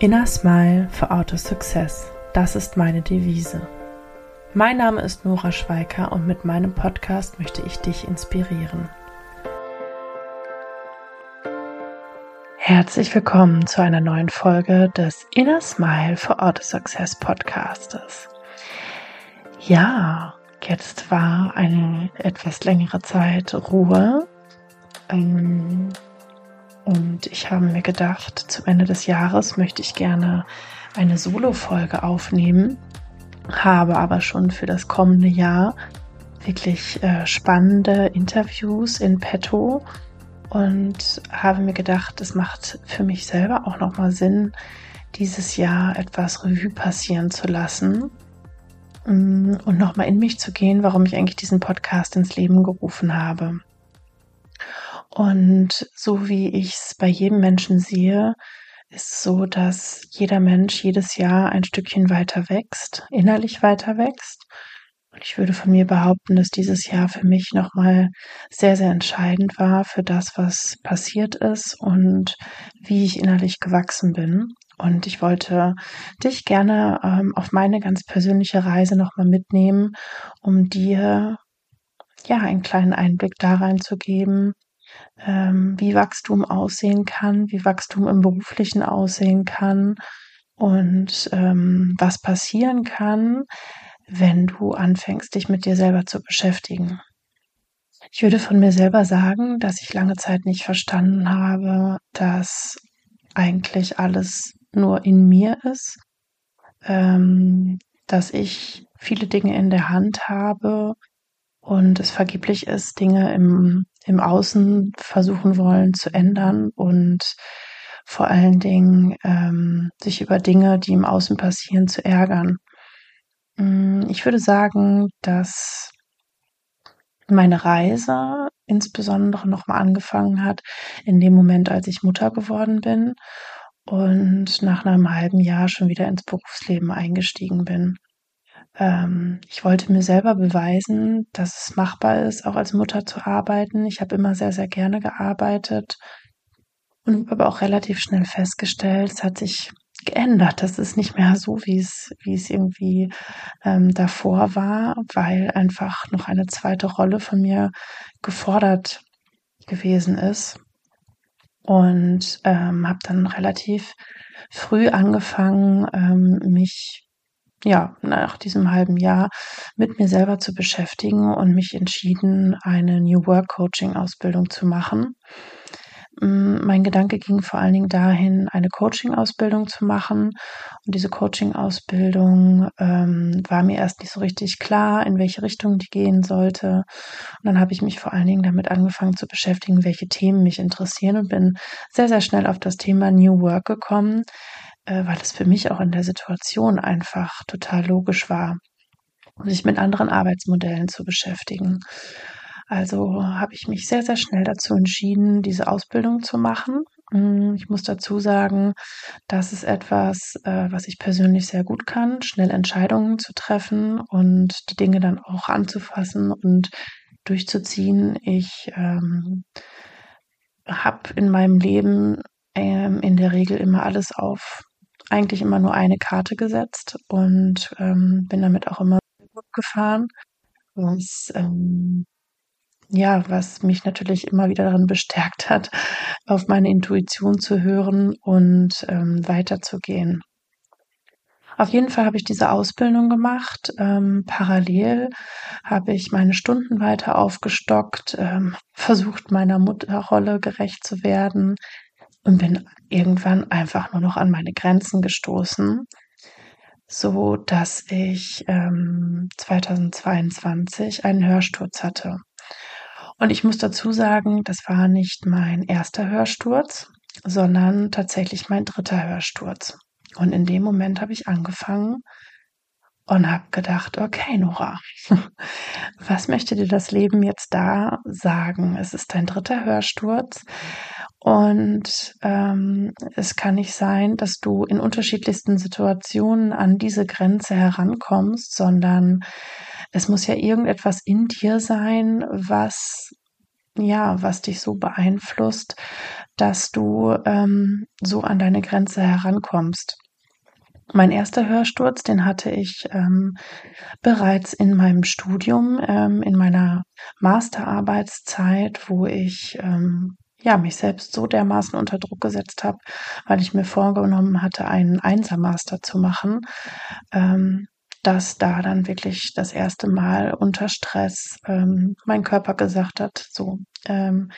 Inner Smile for Auto Success. Das ist meine Devise. Mein Name ist Nora Schweiker und mit meinem Podcast möchte ich dich inspirieren. Herzlich willkommen zu einer neuen Folge des Inner Smile for Auto Success Podcastes. Ja, jetzt war eine etwas längere Zeit Ruhe. Ähm, und ich habe mir gedacht, zum Ende des Jahres möchte ich gerne eine Solo-Folge aufnehmen, habe aber schon für das kommende Jahr wirklich äh, spannende Interviews in petto und habe mir gedacht, es macht für mich selber auch nochmal Sinn, dieses Jahr etwas Revue passieren zu lassen mm, und nochmal in mich zu gehen, warum ich eigentlich diesen Podcast ins Leben gerufen habe. Und so wie ich es bei jedem Menschen sehe, ist so, dass jeder Mensch jedes Jahr ein Stückchen weiter wächst, innerlich weiter wächst. Und ich würde von mir behaupten, dass dieses Jahr für mich nochmal sehr, sehr entscheidend war für das, was passiert ist und wie ich innerlich gewachsen bin. Und ich wollte dich gerne ähm, auf meine ganz persönliche Reise nochmal mitnehmen, um dir ja einen kleinen Einblick da reinzugeben, ähm, wie Wachstum aussehen kann, wie Wachstum im beruflichen aussehen kann und ähm, was passieren kann, wenn du anfängst, dich mit dir selber zu beschäftigen. Ich würde von mir selber sagen, dass ich lange Zeit nicht verstanden habe, dass eigentlich alles nur in mir ist, ähm, dass ich viele Dinge in der Hand habe und es vergeblich ist, Dinge im im Außen versuchen wollen zu ändern und vor allen Dingen ähm, sich über Dinge, die im Außen passieren, zu ärgern. Mm, ich würde sagen, dass meine Reise insbesondere nochmal angefangen hat in dem Moment, als ich Mutter geworden bin und nach einem halben Jahr schon wieder ins Berufsleben eingestiegen bin. Ähm, ich wollte mir selber beweisen, dass es machbar ist, auch als Mutter zu arbeiten. Ich habe immer sehr, sehr gerne gearbeitet und habe aber auch relativ schnell festgestellt, es hat sich geändert. Das ist nicht mehr so, wie es, wie es irgendwie ähm, davor war, weil einfach noch eine zweite Rolle von mir gefordert gewesen ist. Und ähm, habe dann relativ früh angefangen, ähm, mich ja, nach diesem halben Jahr mit mir selber zu beschäftigen und mich entschieden, eine New Work Coaching Ausbildung zu machen. Mm, mein Gedanke ging vor allen Dingen dahin, eine Coaching-Ausbildung zu machen. Und diese Coaching-Ausbildung ähm, war mir erst nicht so richtig klar, in welche Richtung die gehen sollte. Und dann habe ich mich vor allen Dingen damit angefangen zu beschäftigen, welche Themen mich interessieren und bin sehr, sehr schnell auf das Thema New Work gekommen äh, weil es für mich auch in der Situation einfach total logisch war, sich mit anderen Arbeitsmodellen zu beschäftigen. Also habe ich mich sehr, sehr schnell dazu entschieden, diese Ausbildung zu machen. Mm, ich muss dazu sagen, das ist etwas, äh, was ich persönlich sehr gut kann, schnell Entscheidungen zu treffen und die Dinge dann auch anzufassen und durchzuziehen. Ich ähm, habe in meinem Leben ähm, in der Regel immer alles auf eigentlich immer nur eine Karte gesetzt und ähm, bin damit auch immer gut gefahren. Was, ähm, ja, was mich natürlich immer wieder darin bestärkt hat, auf meine Intuition zu hören und ähm, weiterzugehen. Auf jeden Fall habe ich diese Ausbildung gemacht. Ähm, parallel habe ich meine Stunden weiter aufgestockt, ähm, versucht meiner Mutterrolle gerecht zu werden, und bin irgendwann einfach nur noch an meine Grenzen gestoßen, so dass ich ähm, 2022 einen Hörsturz hatte. Und ich muss dazu sagen, das war nicht mein erster Hörsturz, sondern tatsächlich mein dritter Hörsturz. Und in dem Moment habe ich angefangen und habe gedacht, okay, Nora, was möchte dir das Leben jetzt da sagen? Es ist dein dritter Hörsturz und ähm, es kann nicht sein, dass du in unterschiedlichsten Situationen an diese Grenze herankommst, sondern es muss ja irgendetwas in dir sein, was ja, was dich so beeinflusst, dass du ähm, so an deine Grenze herankommst. Mein erster Hörsturz, den hatte ich ähm, bereits in meinem Studium, ähm, in meiner Masterarbeitszeit, wo ich ähm, ja, mich selbst so dermaßen unter Druck gesetzt habe, weil ich mir vorgenommen hatte, einen Einsermaster zu machen, ähm, dass da dann wirklich das erste Mal unter Stress ähm, mein Körper gesagt hat, so, ähm,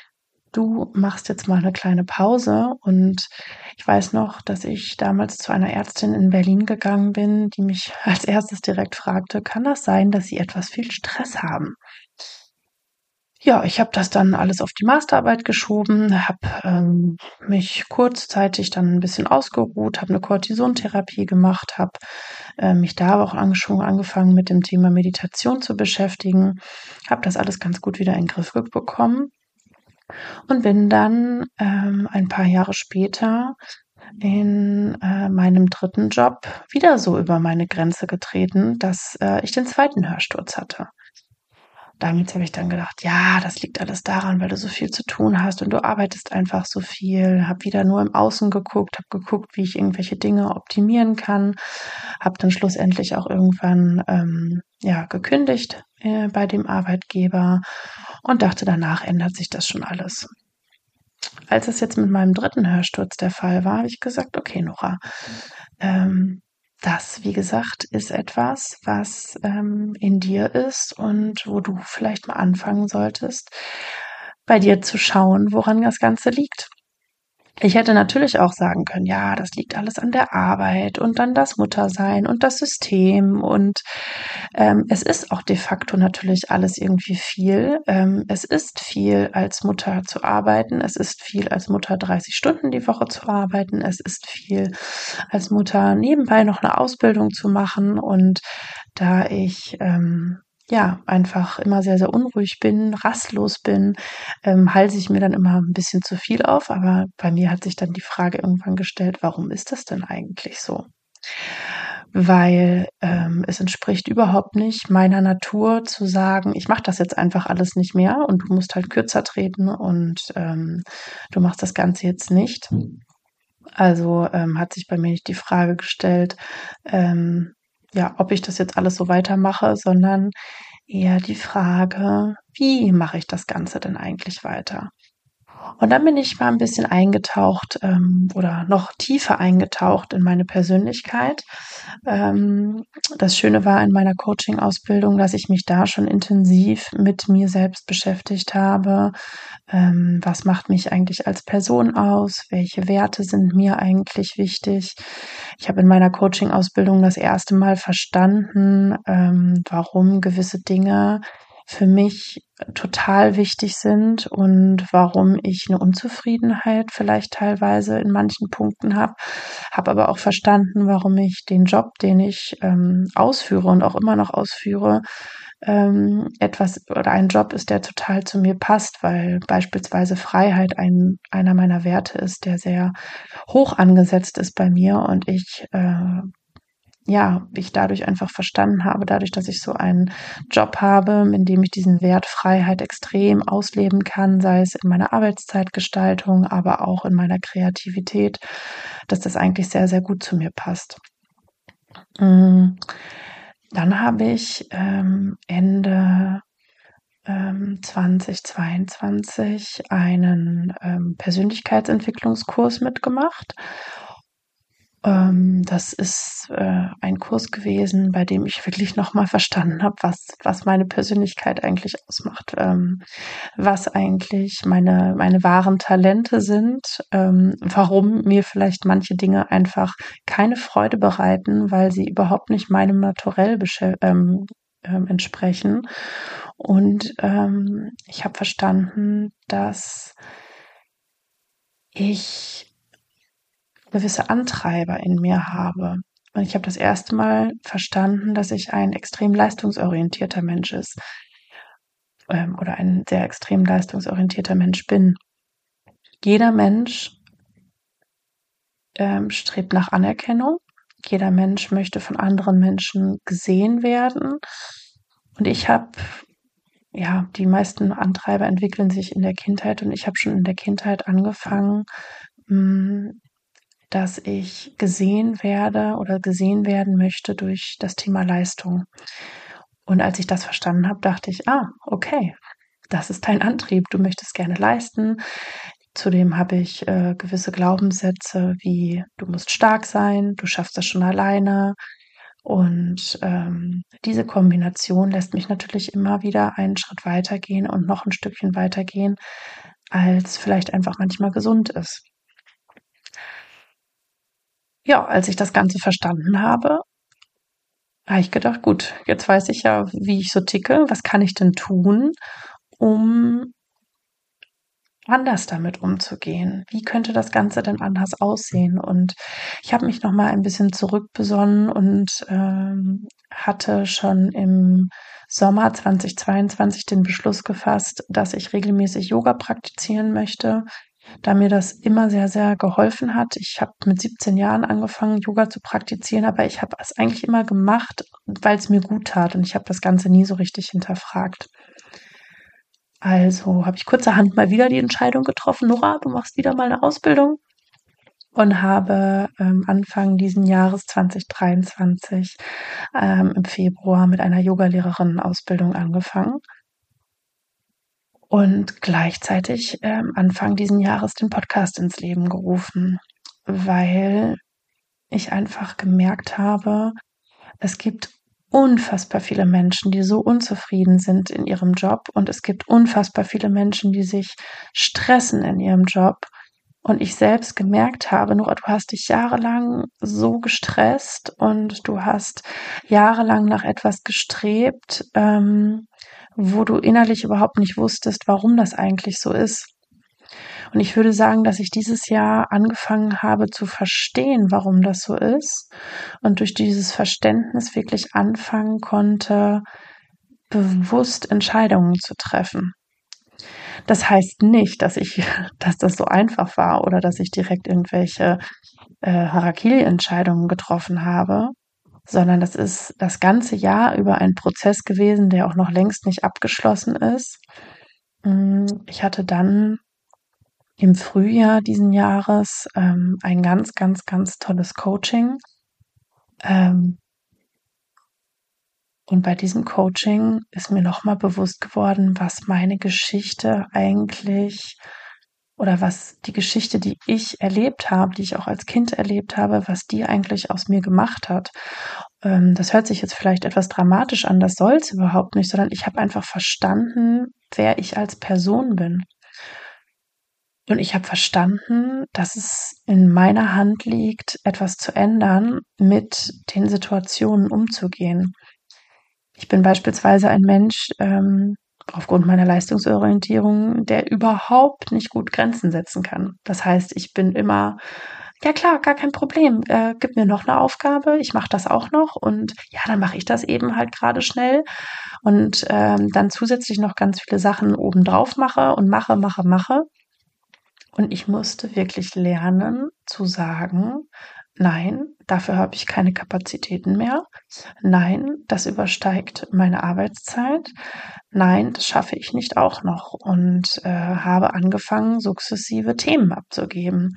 du machst jetzt mal eine kleine Pause. Und ich weiß noch, dass ich damals zu einer Ärztin in Berlin gegangen bin, die mich als erstes direkt fragte, kann das sein, dass Sie etwas viel Stress haben? Ja, ich habe das dann alles auf die Masterarbeit geschoben, habe ähm, mich kurzzeitig dann ein bisschen ausgeruht, habe eine Cortisontherapie gemacht, habe äh, mich da auch schon angefangen mit dem Thema Meditation zu beschäftigen, habe das alles ganz gut wieder in den Griff bekommen und bin dann ähm, ein paar Jahre später in äh, meinem dritten Job wieder so über meine Grenze getreten, dass äh, ich den zweiten Hörsturz hatte damit habe ich dann gedacht, ja, das liegt alles daran, weil du so viel zu tun hast und du arbeitest einfach so viel. Habe wieder nur im Außen geguckt, habe geguckt, wie ich irgendwelche Dinge optimieren kann. Habe dann schlussendlich auch irgendwann ähm, ja gekündigt äh, bei dem Arbeitgeber und dachte, danach ändert sich das schon alles. Als es jetzt mit meinem dritten Hörsturz der Fall war, habe ich gesagt, okay, Nora, ähm, das, wie gesagt, ist etwas, was ähm, in dir ist und wo du vielleicht mal anfangen solltest, bei dir zu schauen, woran das Ganze liegt. Ich hätte natürlich auch sagen können, ja, das liegt alles an der Arbeit und dann das Muttersein und das System und ähm, es ist auch de facto natürlich alles irgendwie viel. Ähm, es ist viel als Mutter zu arbeiten, es ist viel als Mutter 30 Stunden die Woche zu arbeiten, es ist viel als Mutter nebenbei noch eine Ausbildung zu machen. Und da ich ähm, ja, einfach immer sehr, sehr unruhig bin, rastlos bin, ähm, halse ich mir dann immer ein bisschen zu viel auf. Aber bei mir hat sich dann die Frage irgendwann gestellt, warum ist das denn eigentlich so? Weil ähm, es entspricht überhaupt nicht meiner Natur zu sagen, ich mache das jetzt einfach alles nicht mehr und du musst halt kürzer treten und ähm, du machst das Ganze jetzt nicht. Also ähm, hat sich bei mir nicht die Frage gestellt, ähm, ja, ob ich das jetzt alles so weitermache, sondern eher die Frage, wie mache ich das Ganze denn eigentlich weiter? Und dann bin ich mal ein bisschen eingetaucht ähm, oder noch tiefer eingetaucht in meine Persönlichkeit. Ähm, das Schöne war in meiner Coaching-Ausbildung, dass ich mich da schon intensiv mit mir selbst beschäftigt habe. Ähm, was macht mich eigentlich als Person aus? Welche Werte sind mir eigentlich wichtig? Ich habe in meiner Coaching-Ausbildung das erste Mal verstanden, ähm, warum gewisse Dinge für mich total wichtig sind und warum ich eine Unzufriedenheit vielleicht teilweise in manchen Punkten habe. Habe aber auch verstanden, warum ich den Job, den ich ähm, ausführe und auch immer noch ausführe, ähm, etwas oder ein Job ist, der total zu mir passt, weil beispielsweise Freiheit ein, einer meiner Werte ist, der sehr hoch angesetzt ist bei mir und ich äh, ja, ich dadurch einfach verstanden habe, dadurch, dass ich so einen Job habe, in dem ich diesen Wert Freiheit extrem ausleben kann, sei es in meiner Arbeitszeitgestaltung, aber auch in meiner Kreativität, dass das eigentlich sehr, sehr gut zu mir passt. Mm, dann habe ich ähm, Ende ähm, 2022 einen ähm, Persönlichkeitsentwicklungskurs mitgemacht ähm, das ist äh, ein Kurs gewesen, bei dem ich wirklich nochmal verstanden habe, was, was meine Persönlichkeit eigentlich ausmacht, ähm, was eigentlich meine, meine wahren Talente sind, ähm, warum mir vielleicht manche Dinge einfach keine Freude bereiten, weil sie überhaupt nicht meinem Naturell ähm, ähm, entsprechen. Und ähm, ich habe verstanden, dass ich gewisse Antreiber in mir habe. Und ich habe das erste Mal verstanden, dass ich ein extrem leistungsorientierter Mensch ist ähm, oder ein sehr extrem leistungsorientierter Mensch bin. Jeder Mensch ähm, strebt nach Anerkennung. Jeder Mensch möchte von anderen Menschen gesehen werden. Und ich habe ja, die meisten Antreiber entwickeln sich in der Kindheit und ich habe schon in der Kindheit angefangen, hm, dass ich gesehen werde oder gesehen werden möchte durch das Thema Leistung. Und als ich das verstanden habe, dachte ich, ah, okay, das ist dein Antrieb. Du möchtest gerne leisten. Zudem habe ich äh, gewisse Glaubenssätze wie du musst stark sein, du schaffst das schon alleine. Und ähm, diese Kombination lässt mich natürlich immer wieder einen Schritt weitergehen und noch ein Stückchen weitergehen, als vielleicht einfach manchmal gesund ist. Ja, als ich das Ganze verstanden habe, habe ich gedacht, gut, jetzt weiß ich ja, wie ich so ticke. Was kann ich denn tun, um anders damit umzugehen? Wie könnte das Ganze denn anders aussehen? Und ich habe mich noch mal ein bisschen zurückbesonnen und ähm, hatte schon im Sommer 2022 den Beschluss gefasst, dass ich regelmäßig Yoga praktizieren möchte da mir das immer sehr, sehr geholfen hat. Ich habe mit 17 Jahren angefangen, Yoga zu praktizieren, aber ich habe es eigentlich immer gemacht, weil es mir gut tat und ich habe das Ganze nie so richtig hinterfragt. Also habe ich kurzerhand mal wieder die Entscheidung getroffen, Nora, du machst wieder mal eine Ausbildung und habe ähm, Anfang diesen Jahres 2023 ähm, im Februar mit einer Yogalehrerin Ausbildung angefangen und gleichzeitig ähm, Anfang diesen Jahres den Podcast ins Leben gerufen, weil ich einfach gemerkt habe, es gibt unfassbar viele Menschen, die so unzufrieden sind in ihrem Job und es gibt unfassbar viele Menschen, die sich stressen in ihrem Job. Und ich selbst gemerkt habe, Nora, du hast dich jahrelang so gestresst und du hast jahrelang nach etwas gestrebt, ähm, wo du innerlich überhaupt nicht wusstest, warum das eigentlich so ist. Und ich würde sagen, dass ich dieses Jahr angefangen habe zu verstehen, warum das so ist und durch dieses Verständnis wirklich anfangen konnte, bewusst Entscheidungen zu treffen. Das heißt nicht, dass ich, dass das so einfach war oder dass ich direkt irgendwelche äh, Harakiri-Entscheidungen getroffen habe, sondern das ist das ganze Jahr über ein Prozess gewesen, der auch noch längst nicht abgeschlossen ist. Mm, ich hatte dann im Frühjahr diesen Jahres ähm, ein ganz, ganz, ganz tolles Coaching. Ähm, und bei diesem Coaching ist mir nochmal bewusst geworden, was meine Geschichte eigentlich oder was die Geschichte, die ich erlebt habe, die ich auch als Kind erlebt habe, was die eigentlich aus mir gemacht hat. Ähm, das hört sich jetzt vielleicht etwas dramatisch an, das soll es überhaupt nicht, sondern ich habe einfach verstanden, wer ich als Person bin. Und ich habe verstanden, dass es in meiner Hand liegt, etwas zu ändern, mit den Situationen umzugehen. Ich bin beispielsweise ein Mensch, ähm, aufgrund meiner Leistungsorientierung, der überhaupt nicht gut Grenzen setzen kann. Das heißt, ich bin immer, ja klar, gar kein Problem. Äh, gib mir noch eine Aufgabe, ich mache das auch noch und ja, dann mache ich das eben halt gerade schnell und ähm, dann zusätzlich noch ganz viele Sachen obendrauf mache und mache, mache, mache. Und ich musste wirklich lernen zu sagen, Nein, dafür habe ich keine Kapazitäten mehr. Nein, das übersteigt meine Arbeitszeit. Nein, das schaffe ich nicht auch noch und äh, habe angefangen, sukzessive Themen abzugeben,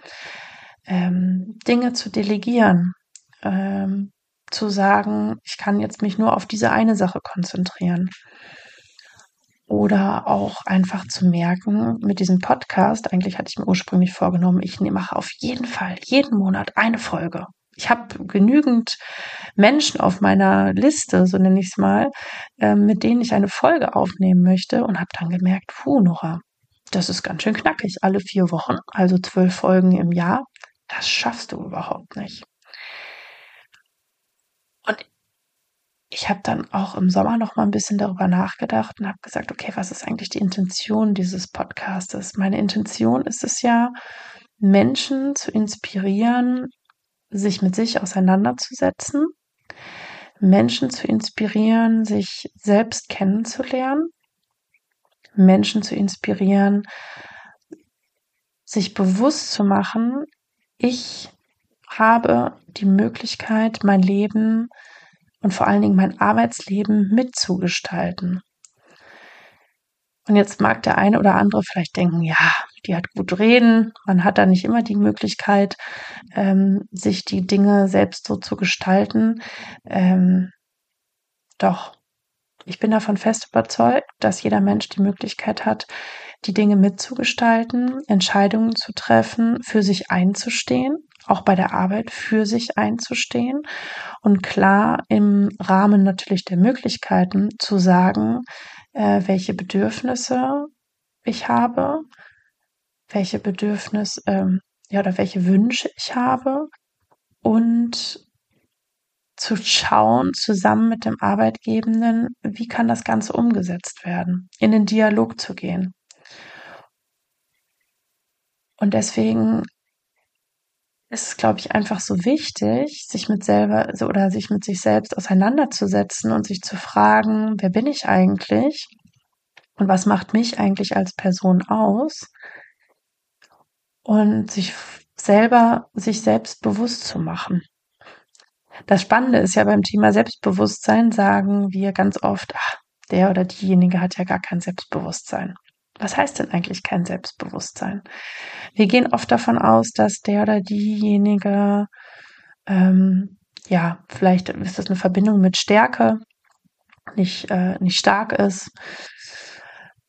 ähm, Dinge zu delegieren, ähm, zu sagen, ich kann jetzt mich nur auf diese eine Sache konzentrieren. Oder auch einfach zu merken, mit diesem Podcast, eigentlich hatte ich mir ursprünglich vorgenommen, ich mache auf jeden Fall jeden Monat eine Folge. Ich habe genügend Menschen auf meiner Liste, so nenne ich es mal, äh, mit denen ich eine Folge aufnehmen möchte und habe dann gemerkt, puh, Nora, das ist ganz schön knackig, alle vier Wochen, also zwölf Folgen im Jahr. Das schaffst du überhaupt nicht. Ich habe dann auch im Sommer noch mal ein bisschen darüber nachgedacht und habe gesagt, okay, was ist eigentlich die Intention dieses Podcastes? Meine Intention ist es ja, Menschen zu inspirieren, sich mit sich auseinanderzusetzen, Menschen zu inspirieren, sich selbst kennenzulernen, Menschen zu inspirieren, sich bewusst zu machen, ich habe die Möglichkeit, mein Leben und vor allen Dingen mein Arbeitsleben mitzugestalten. Und jetzt mag der eine oder andere vielleicht denken, ja, die hat gut reden. Man hat da nicht immer die Möglichkeit, ähm, sich die Dinge selbst so zu gestalten. Ähm, doch, ich bin davon fest überzeugt, dass jeder Mensch die Möglichkeit hat, die Dinge mitzugestalten, Entscheidungen zu treffen, für sich einzustehen, auch bei der Arbeit für sich einzustehen und klar im Rahmen natürlich der Möglichkeiten zu sagen, äh, welche Bedürfnisse ich habe, welche Bedürfnisse ähm, ja oder welche Wünsche ich habe und zu schauen, zusammen mit dem Arbeitgebenden, wie kann das Ganze umgesetzt werden, in den Dialog zu gehen. Und deswegen ist es, glaube ich, einfach so wichtig, sich mit selber oder sich mit sich selbst auseinanderzusetzen und sich zu fragen, wer bin ich eigentlich? Und was macht mich eigentlich als Person aus? Und sich selber, sich selbst bewusst zu machen. Das Spannende ist ja beim Thema Selbstbewusstsein sagen wir ganz oft, ach, der oder diejenige hat ja gar kein Selbstbewusstsein. Was heißt denn eigentlich kein Selbstbewusstsein? Wir gehen oft davon aus, dass der oder diejenige, ähm, ja, vielleicht ist das eine Verbindung mit Stärke, nicht, äh, nicht stark ist.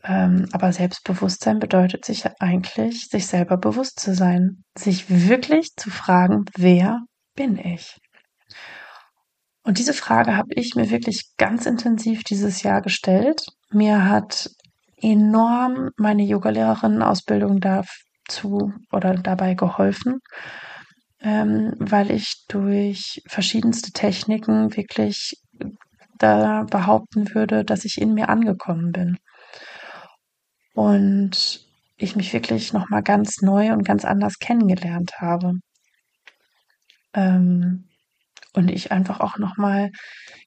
Ähm, aber Selbstbewusstsein bedeutet sich eigentlich, sich selber bewusst zu sein, sich wirklich zu fragen, wer bin ich? Und diese Frage habe ich mir wirklich ganz intensiv dieses Jahr gestellt. Mir hat enorm meine Yogalehrerin-Ausbildung dazu oder dabei geholfen, ähm, weil ich durch verschiedenste Techniken wirklich da behaupten würde, dass ich in mir angekommen bin. Und ich mich wirklich nochmal ganz neu und ganz anders kennengelernt habe. Ähm, und ich einfach auch nochmal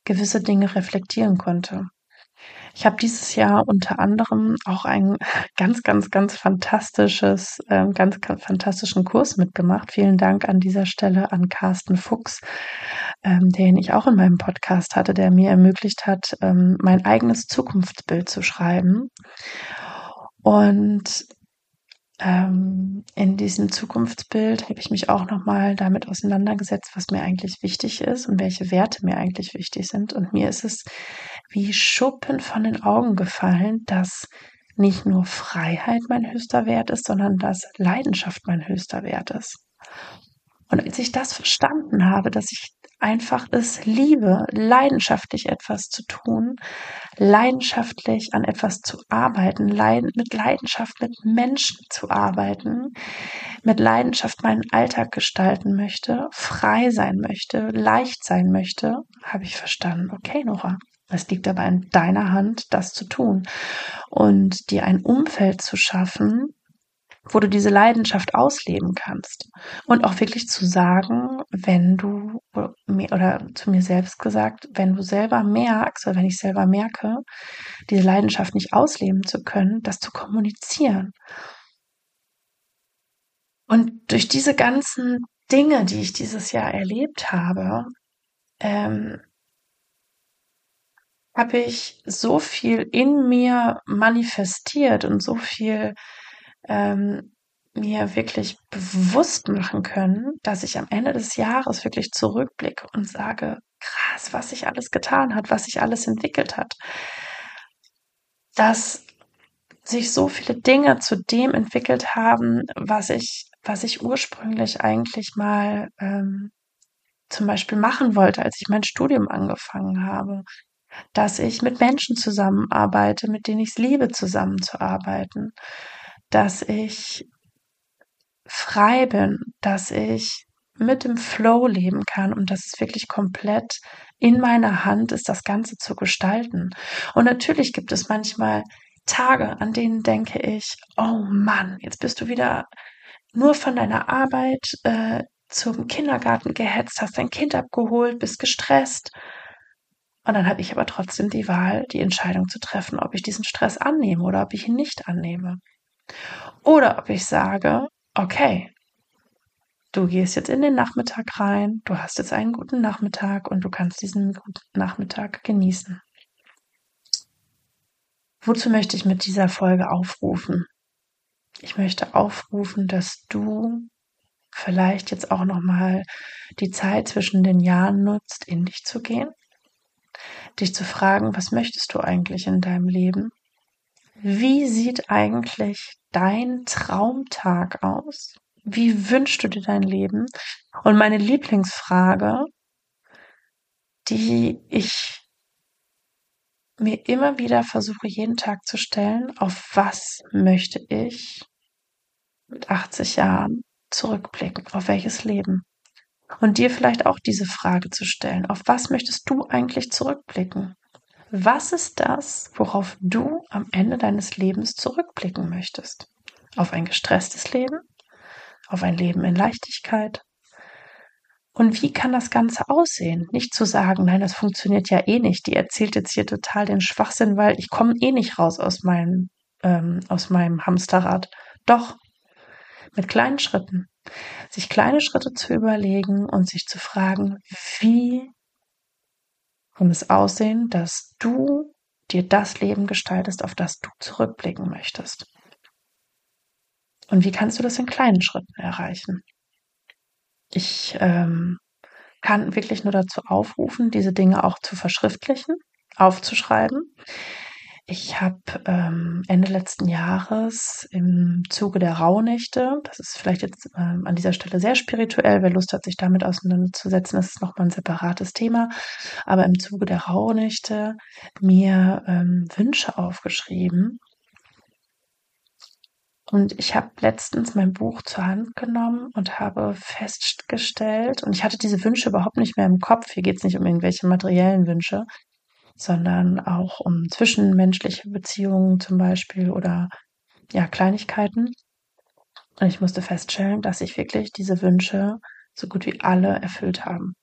gewisse Dinge reflektieren konnte. Ich habe dieses Jahr unter anderem auch ein ganz, ganz, ganz fantastisches, äh, ganz, ganz fantastischen Kurs mitgemacht. Vielen Dank an dieser Stelle an Carsten Fuchs, ähm, den ich auch in meinem Podcast hatte, der mir ermöglicht hat, ähm, mein eigenes Zukunftsbild zu schreiben. Und ähm, in diesem Zukunftsbild habe ich mich auch nochmal damit auseinandergesetzt, was mir eigentlich wichtig ist und welche Werte mir eigentlich wichtig sind. Und mir ist es wie Schuppen von den Augen gefallen, dass nicht nur Freiheit mein höchster Wert ist, sondern dass Leidenschaft mein höchster Wert ist. Und als ich das verstanden habe, dass ich einfach es liebe, leidenschaftlich etwas zu tun, leidenschaftlich an etwas zu arbeiten, mit Leidenschaft mit Menschen zu arbeiten, mit Leidenschaft meinen Alltag gestalten möchte, frei sein möchte, leicht sein möchte, habe ich verstanden, okay, Nora, es liegt aber in deiner Hand, das zu tun und dir ein Umfeld zu schaffen, wo du diese Leidenschaft ausleben kannst. Und auch wirklich zu sagen, wenn du, oder zu mir selbst gesagt, wenn du selber merkst, oder wenn ich selber merke, diese Leidenschaft nicht ausleben zu können, das zu kommunizieren. Und durch diese ganzen Dinge, die ich dieses Jahr erlebt habe, ähm, habe ich so viel in mir manifestiert und so viel ähm, mir wirklich bewusst machen können, dass ich am Ende des Jahres wirklich zurückblicke und sage, krass, was sich alles getan hat, was sich alles entwickelt hat. Dass sich so viele Dinge zu dem entwickelt haben, was ich, was ich ursprünglich eigentlich mal ähm, zum Beispiel machen wollte, als ich mein Studium angefangen habe. Dass ich mit Menschen zusammenarbeite, mit denen ich es liebe, zusammenzuarbeiten dass ich frei bin, dass ich mit dem Flow leben kann und dass es wirklich komplett in meiner Hand ist, das Ganze zu gestalten. Und natürlich gibt es manchmal Tage, an denen denke ich, oh Mann, jetzt bist du wieder nur von deiner Arbeit äh, zum Kindergarten gehetzt, hast dein Kind abgeholt, bist gestresst. Und dann habe ich aber trotzdem die Wahl, die Entscheidung zu treffen, ob ich diesen Stress annehme oder ob ich ihn nicht annehme. Oder ob ich sage, okay, du gehst jetzt in den Nachmittag rein, du hast jetzt einen guten Nachmittag und du kannst diesen guten Nachmittag genießen. Wozu möchte ich mit dieser Folge aufrufen? Ich möchte aufrufen, dass du vielleicht jetzt auch noch mal die Zeit zwischen den Jahren nutzt, in dich zu gehen, dich zu fragen, was möchtest du eigentlich in deinem Leben? Wie sieht eigentlich dein Traumtag aus? Wie wünschst du dir dein Leben? Und meine Lieblingsfrage, die ich mir immer wieder versuche, jeden Tag zu stellen, auf was möchte ich mit 80 Jahren zurückblicken? Auf welches Leben? Und dir vielleicht auch diese Frage zu stellen. Auf was möchtest du eigentlich zurückblicken? Was ist das, worauf du am Ende deines Lebens zurückblicken möchtest? Auf ein gestresstes Leben? Auf ein Leben in Leichtigkeit? Und wie kann das Ganze aussehen? Nicht zu sagen, nein, das funktioniert ja eh nicht. Die erzählt jetzt hier total den Schwachsinn, weil ich komme eh nicht raus aus meinem, ähm, aus meinem Hamsterrad. Doch, mit kleinen Schritten. Sich kleine Schritte zu überlegen und sich zu fragen, wie kann es aussehen, dass du dir das Leben gestaltest, auf das du zurückblicken möchtest. Und wie kannst du das in kleinen Schritten erreichen? Ich ähm, kann wirklich nur dazu aufrufen, diese Dinge auch zu verschriftlichen, aufzuschreiben. Ich habe ähm, Ende letzten Jahres im Zuge der Rauhnächte, das ist vielleicht jetzt ähm, an dieser Stelle sehr spirituell, wer Lust hat, sich damit auseinanderzusetzen, das ist nochmal ein separates Thema, aber im Zuge der Rauhnächte mir ähm, Wünsche aufgeschrieben. Und ich habe letztens mein Buch zur Hand genommen und habe festgestellt, und ich hatte diese Wünsche überhaupt nicht mehr im Kopf, hier geht es nicht um irgendwelche materiellen Wünsche, sondern auch um zwischenmenschliche Beziehungen zum Beispiel oder ja, Kleinigkeiten. Und ich musste feststellen, dass sich wirklich diese Wünsche so gut wie alle erfüllt haben.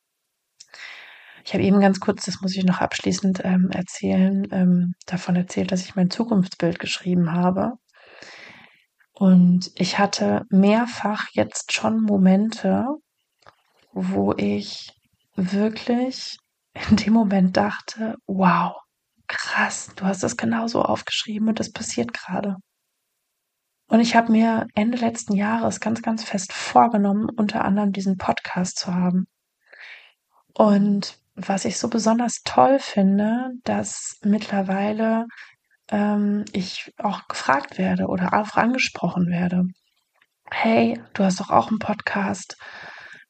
Ich habe eben ganz kurz, das muss ich noch abschließend ähm, erzählen, ähm, davon erzählt, dass ich mein Zukunftsbild geschrieben habe. Und ich hatte mehrfach jetzt schon Momente, wo ich wirklich in dem Moment dachte, wow, krass, du hast das genauso aufgeschrieben und das passiert gerade. Und ich habe mir Ende letzten Jahres ganz, ganz fest vorgenommen, unter anderem diesen Podcast zu haben. Und was ich so besonders toll finde, dass mittlerweile ähm, ich auch gefragt werde oder auch angesprochen werde. Hey, du hast doch auch einen Podcast.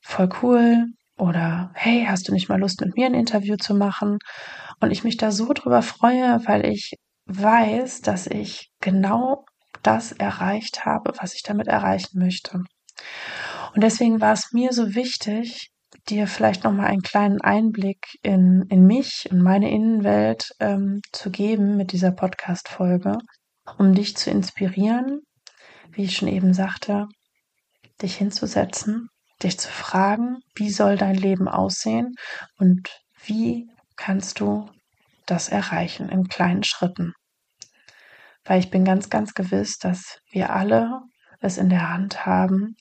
Voll cool. Oder hey, hast du nicht mal Lust, mit mir ein Interview zu machen? Und ich mich da so drüber freue, weil ich weiß, dass ich genau das erreicht habe, was ich damit erreichen möchte. Und deswegen war es mir so wichtig, dir vielleicht nochmal einen kleinen Einblick in, in mich und meine Innenwelt ähm, zu geben mit dieser Podcast-Folge, um dich zu inspirieren, wie ich schon eben sagte, dich hinzusetzen dich zu fragen, wie soll dein Leben aussehen und wie kannst du das erreichen in kleinen Schritten. Weil ich bin ganz, ganz gewiss, dass wir alle es in der Hand haben,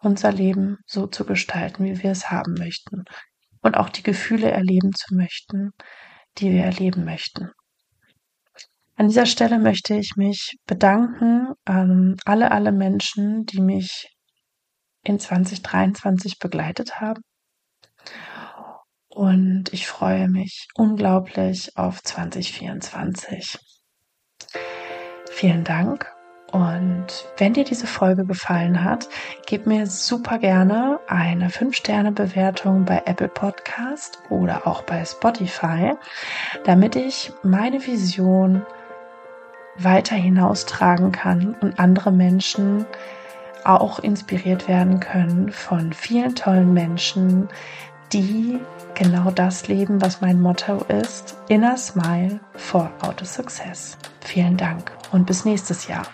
unser Leben so zu gestalten, wie wir es haben möchten. Und auch die Gefühle erleben zu möchten, die wir erleben möchten. An dieser Stelle möchte ich mich bedanken an alle, alle Menschen, die mich in 2023 begleitet haben. Und ich freue mich unglaublich auf 2024. Vielen Dank. Und wenn dir diese Folge gefallen hat, gib mir super gerne eine 5-Sterne-Bewertung bei Apple Podcast oder auch bei Spotify, damit ich meine Vision weiter hinaustragen kann und andere Menschen auch inspiriert werden können von vielen tollen Menschen, die genau das leben, was mein Motto ist. Inner Smile for Auto Success. Vielen Dank und bis nächstes Jahr.